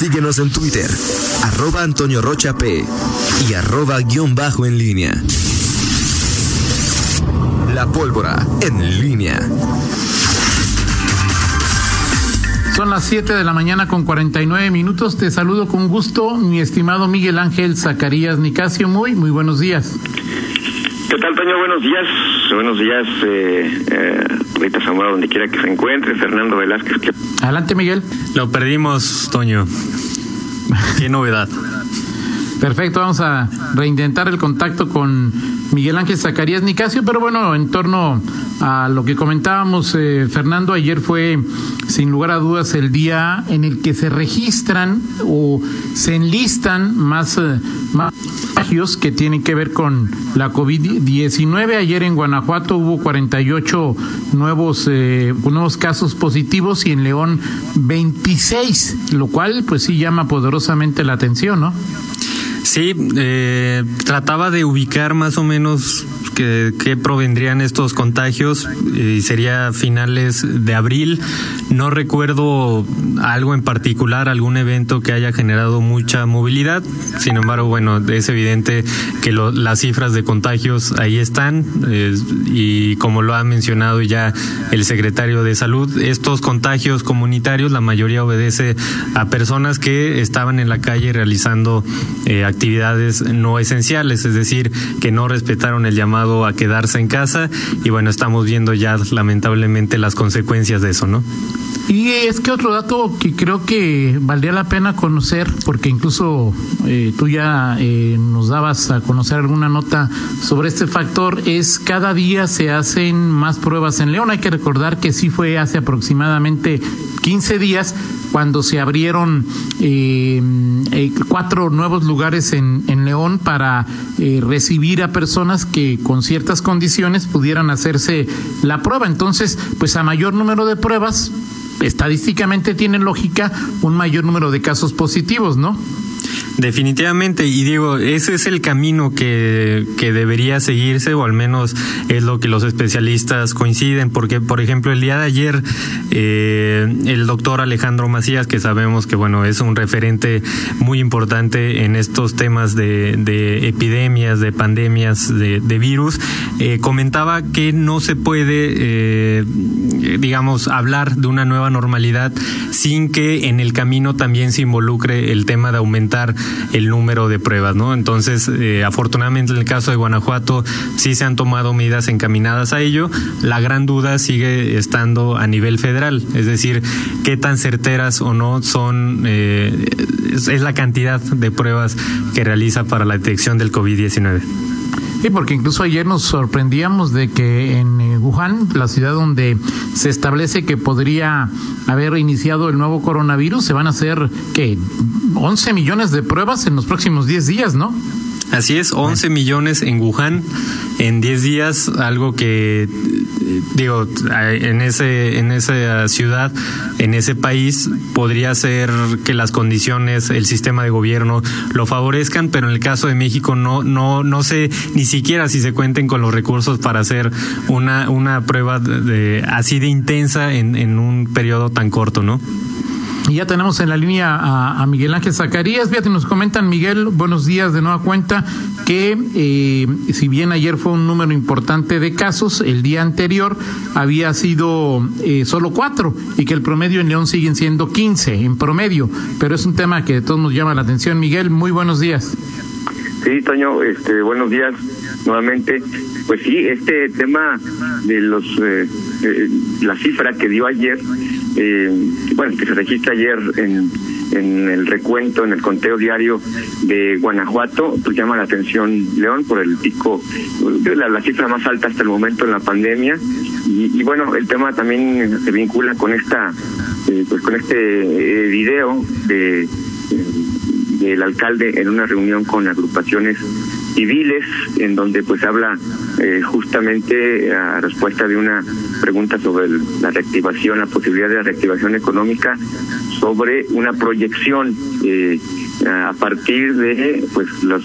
Síguenos en Twitter, arroba Antonio Rocha P y arroba guion bajo en línea. La pólvora en línea. Son las 7 de la mañana con 49 minutos. Te saludo con gusto, mi estimado Miguel Ángel Zacarías Nicasio. Muy, muy buenos días. ¿Qué tal, Toño? Buenos días. Buenos días, eh, eh, Rita Zamora, donde quiera que se encuentre. Fernando Velázquez. Adelante, Miguel. Lo perdimos, Toño. Qué novedad. Perfecto, vamos a reintentar el contacto con Miguel Ángel Zacarías Nicasio, pero bueno, en torno a lo que comentábamos, eh, Fernando, ayer fue sin lugar a dudas el día en el que se registran o se enlistan más, eh, que tienen que ver con la COVID-19. Ayer en Guanajuato hubo 48 nuevos, eh, nuevos casos positivos y en León 26, lo cual pues sí llama poderosamente la atención, ¿no? Sí, eh, trataba de ubicar más o menos qué provendrían estos contagios y sería finales de abril. No recuerdo algo en particular, algún evento que haya generado mucha movilidad. Sin embargo, bueno, es evidente que las cifras de contagios ahí están eh, y como lo ha mencionado ya el secretario de Salud, estos contagios comunitarios, la mayoría obedece a personas que estaban en la calle realizando eh, actividades no esenciales, es decir, que no respetaron el llamado a quedarse en casa y bueno, estamos viendo ya lamentablemente las consecuencias de eso, ¿no? Y es que otro dato que creo que valdría la pena conocer, porque incluso eh, tú ya eh, nos dabas a conocer alguna nota sobre este factor, es cada día se hacen más pruebas en León. Hay que recordar que sí fue hace aproximadamente 15 días cuando se abrieron eh, cuatro nuevos lugares en, en Para recibir a personas que con ciertas condiciones pudieran hacerse la prueba. Entonces, pues a mayor número de pruebas, estadísticamente tiene lógica un mayor número de casos positivos, ¿no? Definitivamente, y digo, ese es el camino que, que debería seguirse, o al menos es lo que los especialistas coinciden, porque, por ejemplo, el día de ayer, eh, el doctor Alejandro Macías, que sabemos que, bueno, es un referente muy importante en estos temas de, de epidemias, de pandemias, de, virus, eh, comentaba que no se puede, eh, digamos, hablar de una nueva normalidad sin que en el camino también se involucre el tema de aumentar el número de pruebas, ¿no? Entonces, eh, afortunadamente en el caso de Guanajuato sí se han tomado medidas encaminadas a ello. La gran duda sigue estando a nivel federal, es decir, qué tan certeras o no son eh, es la cantidad de pruebas que realiza para la detección del COVID-19. Sí, porque incluso ayer nos sorprendíamos de que en eh, Wuhan, la ciudad donde se establece que podría haber iniciado el nuevo coronavirus, se van a hacer, ¿qué? 11 millones de pruebas en los próximos 10 días, ¿no? Así es, 11 millones en Wuhan en 10 días, algo que digo, en ese en esa ciudad, en ese país podría ser que las condiciones, el sistema de gobierno lo favorezcan, pero en el caso de México no no no sé ni siquiera si se cuenten con los recursos para hacer una una prueba de, así de intensa en en un periodo tan corto, ¿no? Y ya tenemos en la línea a, Miguel Ángel Zacarías. Fíjate, nos comentan, Miguel, buenos días de nueva cuenta, que eh, si bien ayer fue un número importante de casos, el día anterior había sido eh, solo cuatro y que el promedio en León siguen siendo quince en promedio. Pero es un tema que de todos nos llama la atención. Miguel, muy buenos días. Sí, Toño, este, buenos días nuevamente. Pues sí, este tema de los eh, la cifra que dio ayer eh, bueno, que se registra ayer en, en el recuento, en el conteo diario de Guanajuato, pues llama la atención León por el pico, la, la cifra más alta hasta el momento en la pandemia. Y, bueno, el tema también se vincula con esta, eh, pues con este eh, video de del alcalde en una reunión con agrupaciones civiles, en donde pues habla eh, justamente a respuesta de una pregunta sobre la reactivación, la posibilidad de la reactivación económica, sobre una proyección eh, a partir de pues los,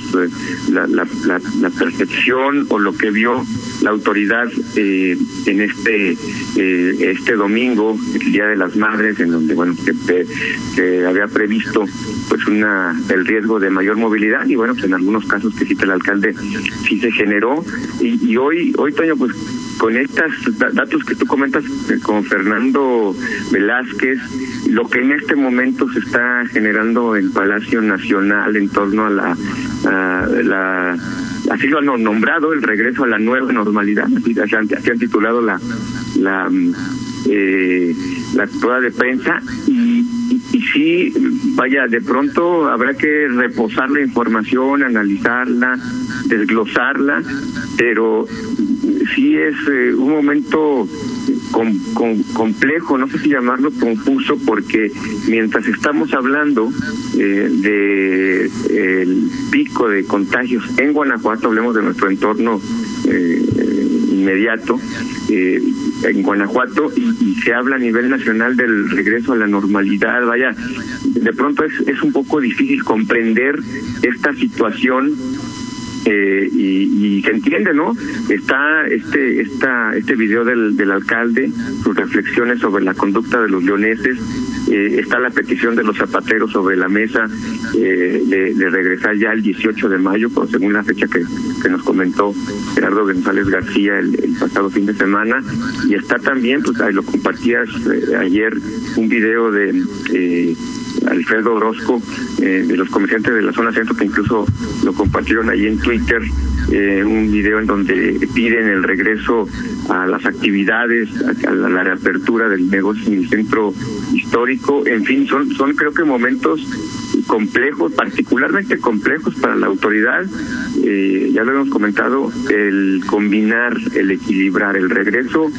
la, la, la, percepción o lo que vio la autoridad eh, en este eh, este domingo el día de las madres en donde bueno que, que, había previsto pues una el riesgo de mayor movilidad y bueno pues en algunos casos que cita el alcalde sí se generó. Y, y hoy hoy Toño pues con estos datos que tú comentas eh, con Fernando Velázquez, lo que en este momento se está generando en Palacio Nacional en torno a la, la así lo han nombrado el regreso a la nueva normalidad, así, han, titulado la la eh, la toda de prensa y, y, y sí vaya de pronto habrá que reposar la información analizarla desglosarla pero sí es eh, un momento complejo, no sé si llamarlo confuso, porque mientras estamos hablando eh, de el pico de contagios en Guanajuato, hablemos de nuestro entorno eh, inmediato, en Guanajuato, y, se habla a nivel nacional del regreso a la normalidad, vaya, de pronto es, es un poco difícil comprender esta situación eh, y, se entiende, ¿no? Está este esta este video del, del alcalde, sus reflexiones sobre la conducta de los leoneses, eh, está la petición de los zapateros sobre la mesa eh, de, regresar ya el 18 de mayo, por según la fecha que, que nos comentó Gerardo González García el, pasado fin de semana, y está también, pues ahí lo compartías eh, ayer, un video de Alfredo Orozco, de los comerciantes de la zona centro, que incluso lo compartieron ahí en Twitter, un video en donde piden el regreso a las actividades, a, la, reapertura del negocio en el centro histórico. En fin, son, son creo que momentos complejos, particularmente complejos para la autoridad. Eh, ya lo hemos comentado, el combinar, el equilibrar, el regreso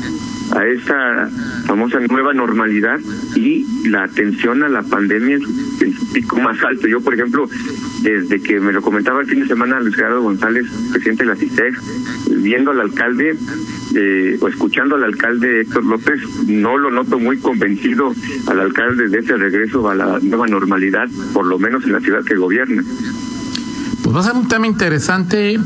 a esa famosa nueva normalidad y la atención a la pandemia en más alto. Yo, por ejemplo, desde que me lo comentaba el fin de semana Luis Gerardo González, presidente de la CITEC, viendo al alcalde eh, o escuchando al alcalde Héctor López, no lo noto muy convencido al alcalde de ese regreso a la nueva normalidad, por lo menos en la ciudad que gobierna. Pues va a ser un tema interesante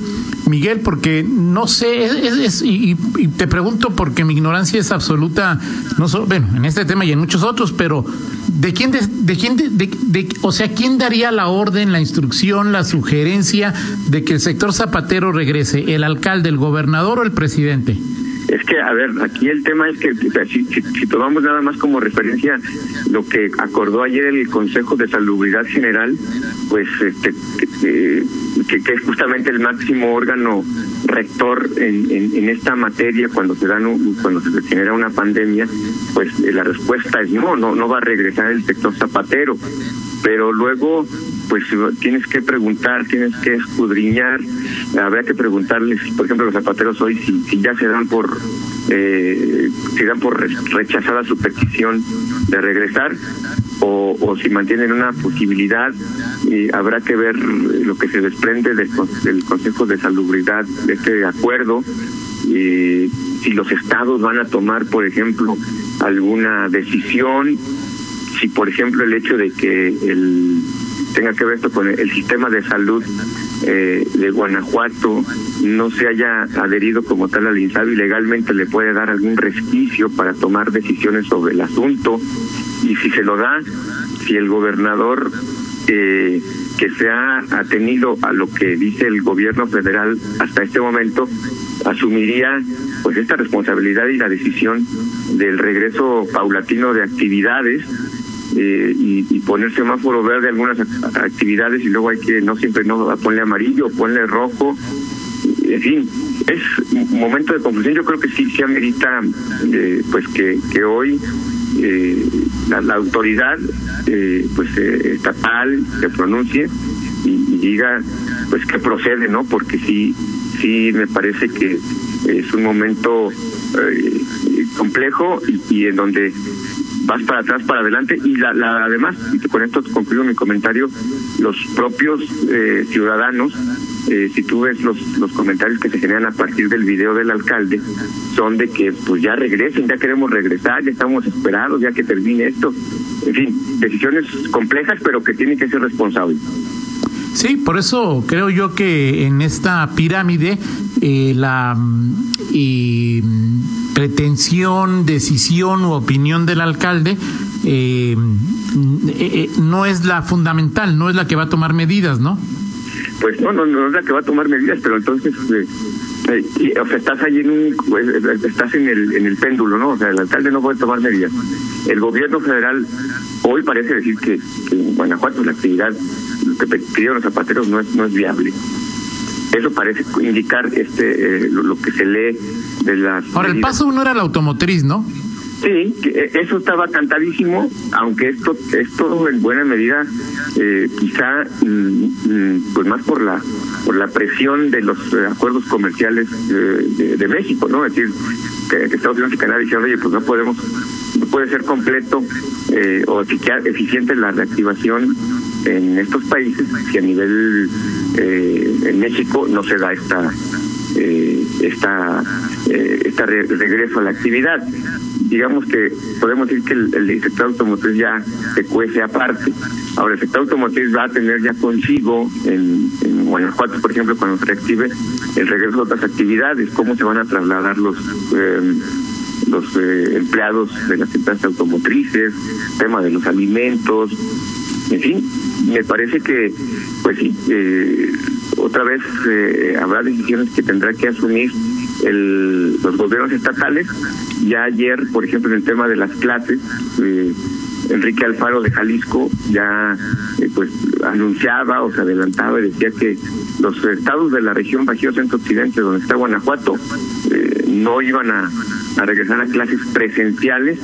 Miguel, porque no sé, es, y, te pregunto porque mi ignorancia es absoluta, no solo, bueno, en este tema y en muchos otros, pero ¿de quién, de, quién, de, o sea, quién daría la orden, la instrucción, la sugerencia de que el sector zapatero regrese? ¿El alcalde, el gobernador o el presidente? Es que, a ver, aquí el tema es que si, tomamos nada más como referencia lo que acordó ayer el Consejo de Salubridad General, pues este, que, que, es justamente el máximo órgano rector en, en, esta materia cuando se dan cuando se genera una pandemia, pues eh, la respuesta es no, no, no va a regresar el sector zapatero. Pero luego pues tienes que preguntar, tienes que escudriñar, habrá que preguntarles, por ejemplo, los zapateros hoy si, si ya se dan por eh, si dan por rechazada su petición de regresar o, o si mantienen una posibilidad y habrá que ver lo que se desprende del, del Consejo de Salubridad de este acuerdo y si los estados van a tomar, por ejemplo, alguna decisión si por ejemplo el hecho de que el tenga que ver esto con el sistema de salud eh, de Guanajuato no se haya adherido como tal al INSABI legalmente le puede dar algún resquicio para tomar decisiones sobre el asunto. Y si se lo da si el gobernador eh, que se ha atenido a lo que dice el gobierno federal hasta este momento asumiría pues esta responsabilidad y la decisión del regreso paulatino de actividades eh, y, y, poner semáforo verde algunas actividades y luego hay que no siempre no ponle amarillo, ponle rojo, en fin, es momento de confusión. Yo creo que sí, sí amerita eh, pues que, que hoy eh, la, autoridad eh, pues eh, estatal se pronuncie y, diga pues que procede, ¿no? Porque sí, sí me parece que es un momento complejo y, y en donde vas para atrás, para adelante y la, la además, y con esto concluyo mi comentario, los propios eh, ciudadanos, eh, si tú ves los, los comentarios que se generan a partir del video del alcalde, son de que pues ya regresen, ya queremos regresar, ya estamos esperados, ya que termine esto. En fin, decisiones complejas, pero que tienen que ser responsables. Sí, por eso creo yo que en esta pirámide eh, la y, pretensión, decisión u opinión del alcalde eh, eh, no es la fundamental, no es la que va a tomar medidas, ¿no? Pues no, no, no es la que va a tomar medidas, pero entonces, o sea, estás ahí en pues, estás en el, en el péndulo, ¿no? O sea, el alcalde no puede tomar medidas. El gobierno federal hoy parece decir que, que en Guanajuato la actividad que pidieron los zapateros no es, no es viable. Eso parece indicar este eh, lo, que se lee de las. Ahora, el paso uno era la automotriz, ¿no? Sí, eh, eso estaba cantadísimo, aunque esto esto en buena medida eh, quizá mm, mm, pues más por la por la presión de los acuerdos comerciales de, México, ¿no? Es decir, que, Estados Unidos y Canadá dijeron, oye, pues no podemos, no puede ser completo o eficiente la reactivación en estos países que a nivel eh, en México no se da esta eh, esta eh, esta regreso a la actividad. Digamos que podemos decir que el, sector automotriz ya se cuece aparte. Ahora el sector automotriz va a tener ya consigo en, Guanajuato por ejemplo cuando se reactive el regreso a otras actividades cómo se van a trasladar los los empleados de las empresas automotrices, tema de los alimentos, en fin, me parece que, pues sí, eh, otra vez eh, habrá decisiones que tendrá que asumir los gobiernos estatales. Ya ayer, por ejemplo, en el tema de las clases, eh, Enrique Alfaro de Jalisco ya pues anunciaba o se adelantaba y decía que los estados de la región Bajío Centro Occidente, donde está Guanajuato, no iban a regresar a clases presenciales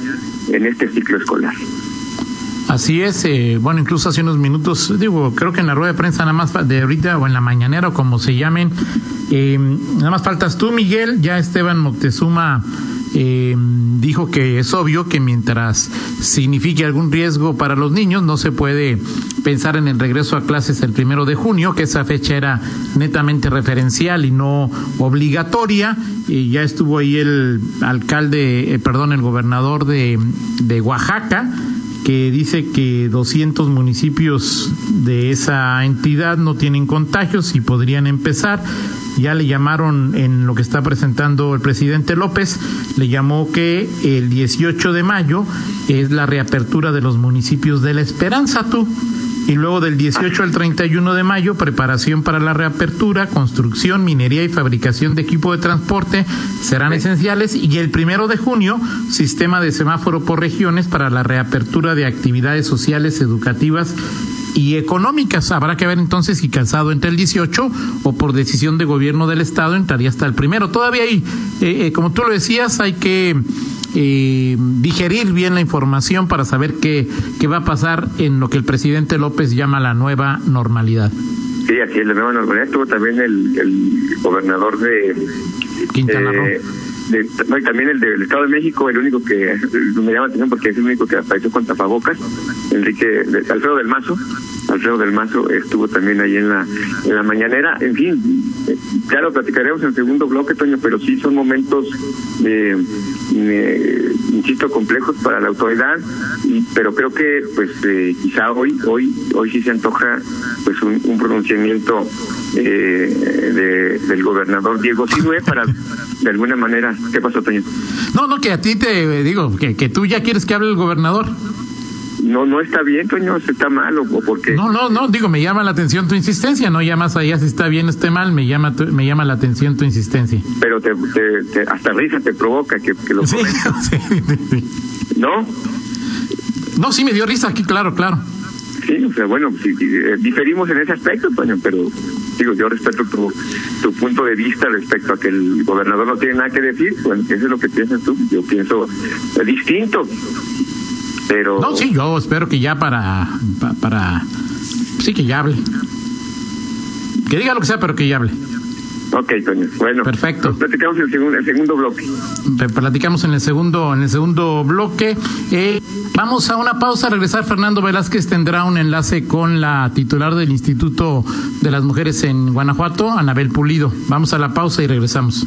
en este ciclo escolar. Así es, eh, bueno, incluso hace unos minutos, digo, creo que en la rueda de prensa nada más de ahorita o en la mañanera o como se llamen, eh, nada más faltas tú, Miguel, ya Esteban Moctezuma eh, dijo que es obvio que mientras signifique algún riesgo para los niños, no se puede pensar en el regreso a clases el primero de junio, que esa fecha era netamente referencial y no obligatoria. Y ya estuvo ahí el alcalde, perdón, el gobernador de, de Oaxaca que dice que 200 municipios de esa entidad no tienen contagios y podrían empezar. Ya le llamaron en lo que está presentando el presidente López, le llamó que el 18 de mayo es la reapertura de los municipios de la Esperanza, tú y luego del 18 al 31 de mayo, preparación para la reapertura, construcción, minería y fabricación de equipo de transporte serán esenciales y el primero de junio, sistema de semáforo por regiones para la reapertura de actividades sociales, educativas y económicas. Habrá que ver entonces si calzado entre el 18 o por decisión de gobierno del Estado entraría hasta el primero. Todavía ahí, eh, eh, como tú lo decías, hay que eh, digerir bien la información para saber qué, qué va a pasar en lo que el presidente López llama la nueva normalidad. Sí, así es, la nueva normalidad. Estuvo también el, el gobernador de Quintana Roo. Eh, no, y también el del Estado de México, el único que me llama la atención porque es el único que apareció con tapabocas, Enrique Alfredo del Mazo. Alfredo del Mazo estuvo también ahí en la, en la mañanera. En fin, ya lo platicaremos en el segundo bloque, Toño, pero sí son momentos, eh, eh, insisto, complejos para la autoridad, y, pero creo que pues eh, quizá hoy, hoy, hoy sí se antoja pues un, un pronunciamiento eh, del gobernador Diego Sinue para de alguna manera, ¿qué pasó, Toño? No, no, que a ti te digo, que, que tú ya quieres que hable el gobernador no no está bien, Toño, se está mal o, porque No, no, no, digo, me llama la atención tu insistencia, no llamas allá si está bien o esté mal, me llama me llama la atención tu insistencia. Pero te, te, hasta risa te provoca que, que lo sí, ¿No? No, sí me dio risa aquí, claro, claro. Sí, o sea, bueno, sí, eh, diferimos en ese aspecto, Toño, pero digo, yo respeto tu, tu punto de vista respecto a que el gobernador no tiene nada que decir, bueno, eso es lo que piensas tú, yo pienso distinto. Pero... No, sí, yo espero que ya para, para, Sí, que ya hable. Que diga lo que sea, pero que ya hable. Ok, Toño. Bueno. Perfecto. Platicamos en el segundo, el segundo bloque. Platicamos en el segundo, en el segundo bloque. Eh, vamos a una pausa. regresar Fernando Velázquez tendrá un enlace con la titular del Instituto de las Mujeres en Guanajuato, Anabel Pulido. Vamos a la pausa y regresamos.